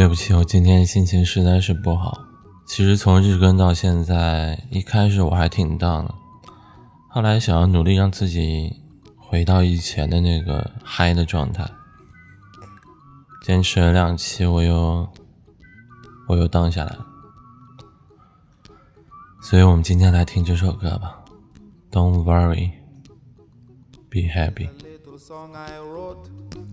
对不起，我今天心情实在是不好。其实从日更到现在，一开始我还挺荡的，后来想要努力让自己回到以前的那个嗨的状态，坚持了两期，我又我又荡下来了。所以我们今天来听这首歌吧，Don't worry, be happy。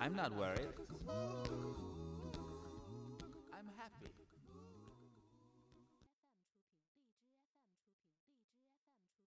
I'm not worried.